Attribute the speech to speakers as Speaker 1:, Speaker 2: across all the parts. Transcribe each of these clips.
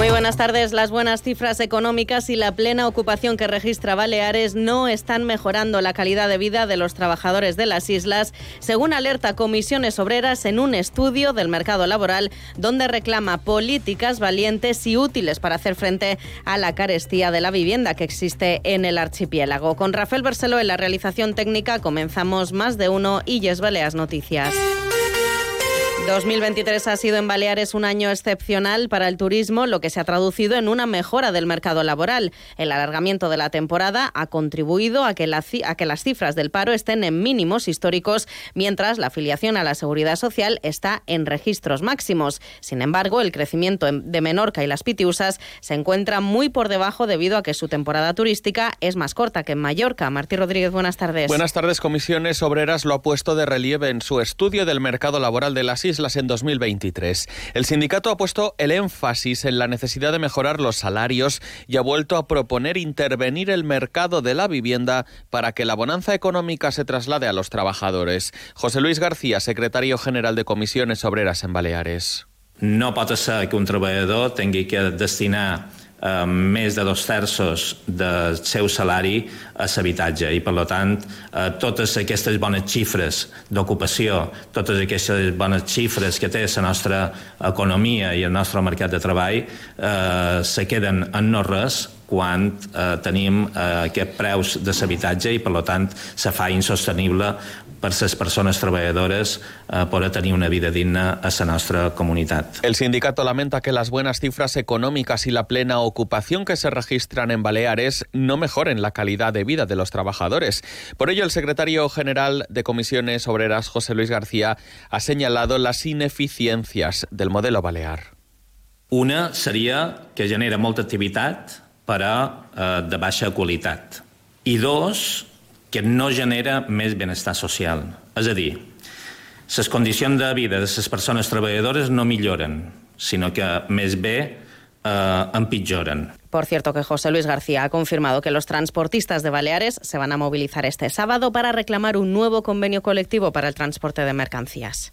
Speaker 1: Muy buenas tardes. Las buenas cifras económicas y la plena ocupación que registra Baleares no están mejorando la calidad de vida de los trabajadores de las islas, según alerta Comisiones Obreras en un estudio del mercado laboral donde reclama políticas valientes y útiles para hacer frente a la carestía de la vivienda que existe en el archipiélago. Con Rafael Berselo en la realización técnica comenzamos más de uno y Yes Baleas Noticias. 2023 ha sido en Baleares un año excepcional para el turismo, lo que se ha traducido en una mejora del mercado laboral. El alargamiento de la temporada ha contribuido a que, a que las cifras del paro estén en mínimos históricos, mientras la afiliación a la seguridad social está en registros máximos. Sin embargo, el crecimiento de Menorca y las Pitiusas se encuentra muy por debajo debido a que su temporada turística es más corta que en Mallorca. Martí Rodríguez, buenas tardes.
Speaker 2: Buenas tardes. Comisiones Obreras lo ha puesto de relieve en su estudio del mercado laboral de las islas en 2023. El sindicato ha puesto el énfasis en la necesidad de mejorar los salarios y ha vuelto a proponer intervenir el mercado de la vivienda para que la bonanza económica se traslade a los trabajadores. José Luis García, secretario general de Comisiones Obreras en Baleares.
Speaker 3: No pot ser que un treballador tingui que destinar eh, més de dos terços del seu salari a l'habitatge i per tant eh, totes aquestes bones xifres d'ocupació, totes aquestes bones xifres que té la nostra economia i el nostre mercat de treball eh, se queden en no res quan eh, tenim eh, aquests preus de l'habitatge i, per tant, se fa insostenible per les persones treballadores eh, poder tenir una vida digna a la nuestra comunidad.
Speaker 2: El sindicato lamenta que las buenas cifras económicas y la plena ocupación que se registran en Baleares no mejoren la calidad de vida de los trabajadores. Por ello, el secretario general de Comisiones Obreras, José Luis García, ha señalado las ineficiencias del modelo balear.
Speaker 3: Una seria que genera molta activitat, però eh, de baixa qualitat. I dos, que no genera més benestar social. És a dir, les condicions de vida de les persones treballadores no milloren, sinó que més bé eh, empitjoren.
Speaker 1: Por cierto, que José Luis García ha confirmado que los transportistas de Baleares se van a movilizar este sábado para reclamar un nuevo convenio colectivo para el transporte de mercancías.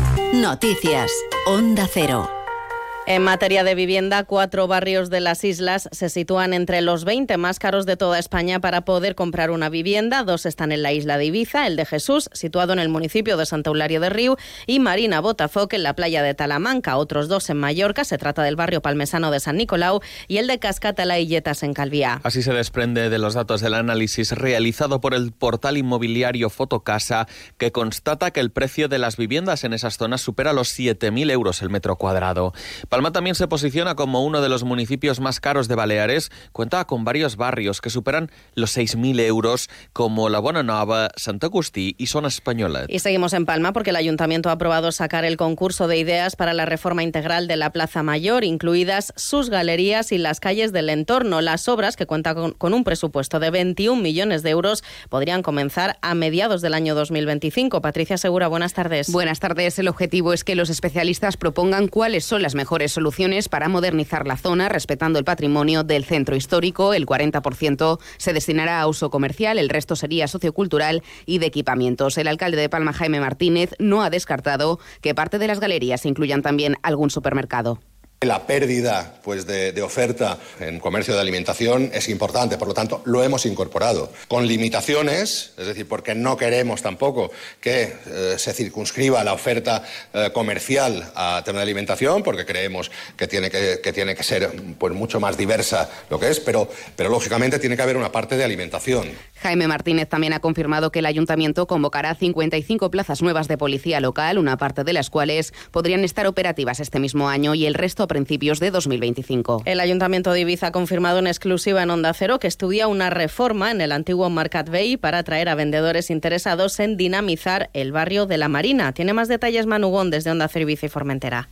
Speaker 4: Noticias. Onda Cero.
Speaker 1: En materia de vivienda, cuatro barrios de las islas se sitúan entre los 20 más caros de toda España para poder comprar una vivienda. Dos están en la isla de Ibiza, el de Jesús, situado en el municipio de Santa Eulario de Río, y Marina Botafoc, en la playa de Talamanca. Otros dos en Mallorca, se trata del barrio palmesano de San Nicolau y el de Cascatala y Yetas en Calviá.
Speaker 2: Así se desprende de los datos del análisis realizado por el portal inmobiliario Fotocasa, que constata que el precio de las viviendas en esas zonas supera los 7.000 euros el metro cuadrado. También se posiciona como uno de los municipios más caros de Baleares. Cuenta con varios barrios que superan los 6.000 euros, como La Bonanova, Santa Agustí y Zona Española.
Speaker 1: Y seguimos en Palma porque el Ayuntamiento ha aprobado sacar el concurso de ideas para la reforma integral de la Plaza Mayor, incluidas sus galerías y las calles del entorno. Las obras, que cuentan con, con un presupuesto de 21 millones de euros, podrían comenzar a mediados del año 2025. Patricia Segura, buenas tardes.
Speaker 5: Buenas tardes. El objetivo es que los especialistas propongan cuáles son las mejores soluciones para modernizar la zona, respetando el patrimonio del centro histórico. El 40% se destinará a uso comercial, el resto sería sociocultural y de equipamientos. El alcalde de Palma, Jaime Martínez, no ha descartado que parte de las galerías incluyan también algún supermercado.
Speaker 6: La pérdida pues, de, de, oferta en comercio de alimentación es importante, por lo tanto, lo hemos incorporado. Con limitaciones, es decir, porque no queremos tampoco que eh, se circunscriba la oferta eh, comercial a tema de alimentación, porque creemos que tiene que, que tiene que ser pues, mucho más diversa lo que es, pero, pero lógicamente tiene que haber una parte de alimentación.
Speaker 5: Jaime Martínez también ha confirmado que el ayuntamiento convocará 55 plazas nuevas de policía local, una parte de las cuales podrían estar operativas este mismo año y el resto principios de 2025.
Speaker 1: El Ayuntamiento de Ibiza ha confirmado en exclusiva en Onda Cero que estudia una reforma en el antiguo Marcat Bay para atraer a vendedores interesados en dinamizar el barrio de la Marina. Tiene más detalles Manugón desde Onda Cero Ibiza y Formentera.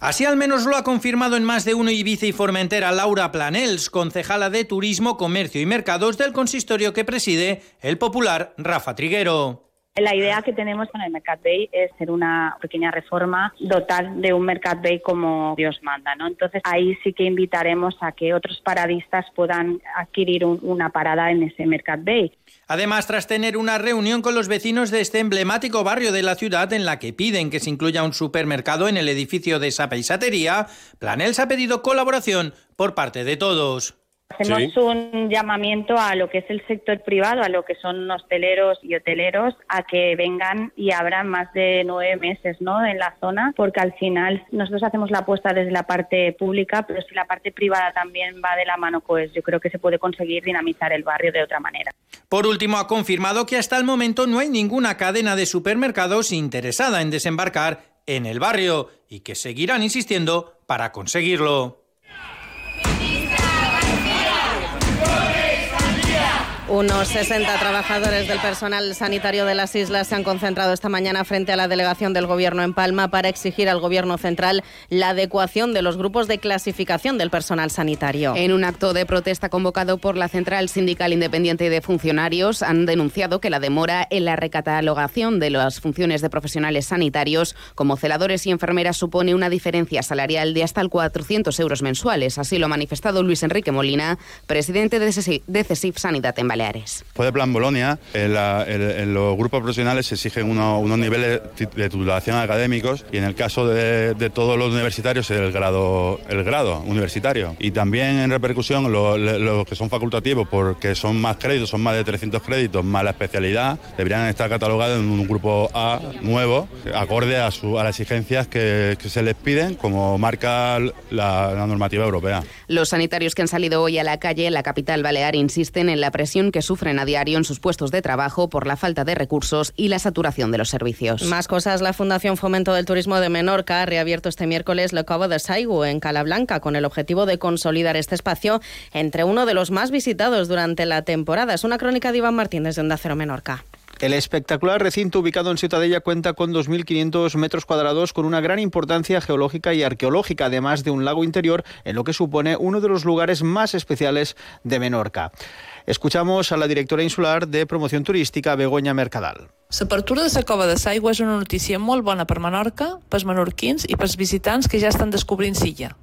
Speaker 7: Así al menos lo ha confirmado en más de uno Ibiza y Formentera Laura Planels, concejala de Turismo, Comercio y Mercados del consistorio que preside el popular Rafa Triguero.
Speaker 8: La idea que tenemos con el Mercat Bay es hacer una pequeña reforma, dotar de un Mercat Bay como Dios manda, ¿no? Entonces ahí sí que invitaremos a que otros paradistas puedan adquirir una parada en ese Mercat Bay.
Speaker 7: Además, tras tener una reunión con los vecinos de este emblemático barrio de la ciudad en la que piden que se incluya un supermercado en el edificio de esa paisatería, Planels ha pedido colaboración por parte de todos.
Speaker 8: Hacemos un llamamiento a lo que es el sector privado, a lo que son hosteleros y hoteleros, a que vengan y abran más de nueve meses ¿no? en la zona, porque al final nosotros hacemos la apuesta desde la parte pública, pero si la parte privada también va de la mano, pues yo creo que se puede conseguir dinamizar el barrio de otra manera.
Speaker 7: Por último, ha confirmado que hasta el momento no hay ninguna cadena de supermercados interesada en desembarcar en el barrio y que seguirán insistiendo para conseguirlo.
Speaker 1: Unos 60 trabajadores del personal sanitario de las islas se han concentrado esta mañana frente a la delegación del Gobierno en Palma para exigir al Gobierno central la adecuación de los grupos de clasificación del personal sanitario.
Speaker 5: En un acto de protesta convocado por la Central Sindical Independiente de Funcionarios, han denunciado que la demora en la recatalogación de las funciones de profesionales sanitarios como celadores y enfermeras supone una diferencia salarial de hasta el 400 euros mensuales. Así lo ha manifestado Luis Enrique Molina, presidente de CESIF Sanidad en Palma. Baleares.
Speaker 9: Después plan Bolonia, en, los grupos profesionales se exigen unos, niveles de titulación académicos y en el caso de, todos los universitarios el grado, el grado universitario. Y también en repercusión los, que son facultativos porque son más créditos, son más de 300 créditos, más la especialidad, deberían estar catalogados en un grupo A nuevo, acorde a, su, a las exigencias que, se les piden como marca la, la normativa europea.
Speaker 5: Los sanitarios que han salido hoy a la calle en la capital balear insisten en la presión que sufren a diario en sus puestos de trabajo por la falta de recursos y la saturación de los servicios.
Speaker 1: Más cosas, la Fundación Fomento del Turismo de Menorca ha reabierto este miércoles la Cova de Saigu en Calablanca con el objetivo de consolidar este espacio entre uno de los más visitados durante la temporada. Es una crónica de Iván Martínez de Onda Cero Menorca.
Speaker 10: El espectacular recinto ubicado en Ciutadella cuenta con 2.500 metros cuadrados con una gran importancia geológica y arqueológica, además de un lago interior, en lo que supone uno de los lugares más especiales de Menorca. Escuchamos a la directora insular de promoción turística, Begoña Mercadal.
Speaker 11: L'apertura de la de Saigua és una notícia molt bona per Menorca, pels menorquins i pels visitants que ja estan descobrint Silla.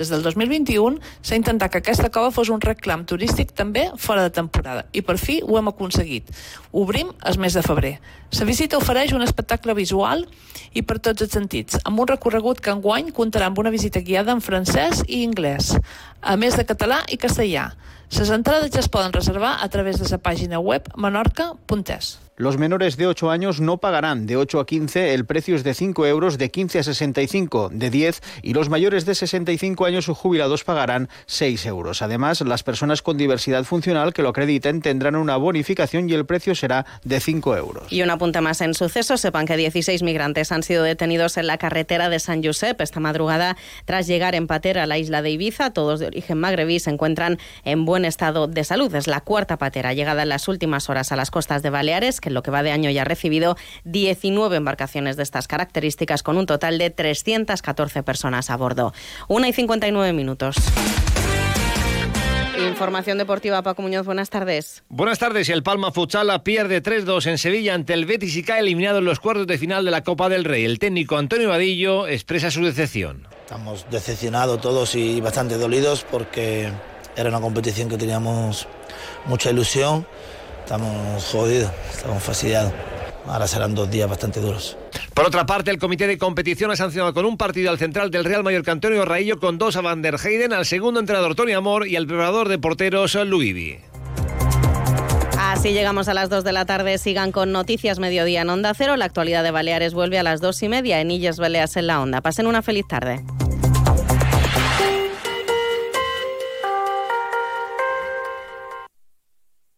Speaker 11: Des del 2021 s'ha intentat que aquesta cova fos un reclam turístic també fora de temporada i per fi ho hem aconseguit. Obrim el mes de febrer. La visita ofereix un espectacle visual i per tots els sentits, amb un recorregut que enguany comptarà amb una visita guiada en francès i anglès, a més de català i castellà. Les entrades ja es poden reservar a través de la pàgina web menorca.es.
Speaker 10: Los menores de 8 años no pagarán de 8 a 15, el precio es de 5 euros, de 15 a 65 de 10 y los mayores de 65 años o jubilados pagarán 6 euros. Además, las personas con diversidad funcional que lo acrediten tendrán una bonificación y el precio será de 5 euros.
Speaker 1: Y un apunte más en sucesos, sepan que 16 migrantes han sido detenidos en la carretera de San Josep esta madrugada tras llegar en patera a la isla de Ibiza. Todos de origen magrebí se encuentran en buen estado de salud. Es la cuarta patera llegada en las últimas horas a las costas de Baleares que en lo que va de año ya ha recibido 19 embarcaciones de estas características con un total de 314 personas a bordo. Una y 59 minutos. Información deportiva, Paco Muñoz, buenas tardes.
Speaker 12: Buenas tardes. El Palma Futsal pierde 3-2 en Sevilla ante el Betis y cae eliminado en los cuartos de final de la Copa del Rey. El técnico Antonio Vadillo expresa su decepción.
Speaker 13: Estamos decepcionados todos y bastante dolidos porque era una competición que teníamos mucha ilusión estamos jodidos, estamos fastidiados. Ahora serán dos días bastante duros.
Speaker 12: Por otra parte, el comité de competición ha sancionado con un partido al central del Real Mallorca Antonio Raillo con dos a Van der Heyden, al segundo entrenador Tony Amor y al preparador de porteros Luivi.
Speaker 1: Así llegamos a las 2 de la tarde. Sigan con Noticias Mediodía en Onda Cero. La actualidad de Baleares vuelve a las dos y media en Illes Baleas en la Onda. Pasen una feliz tarde.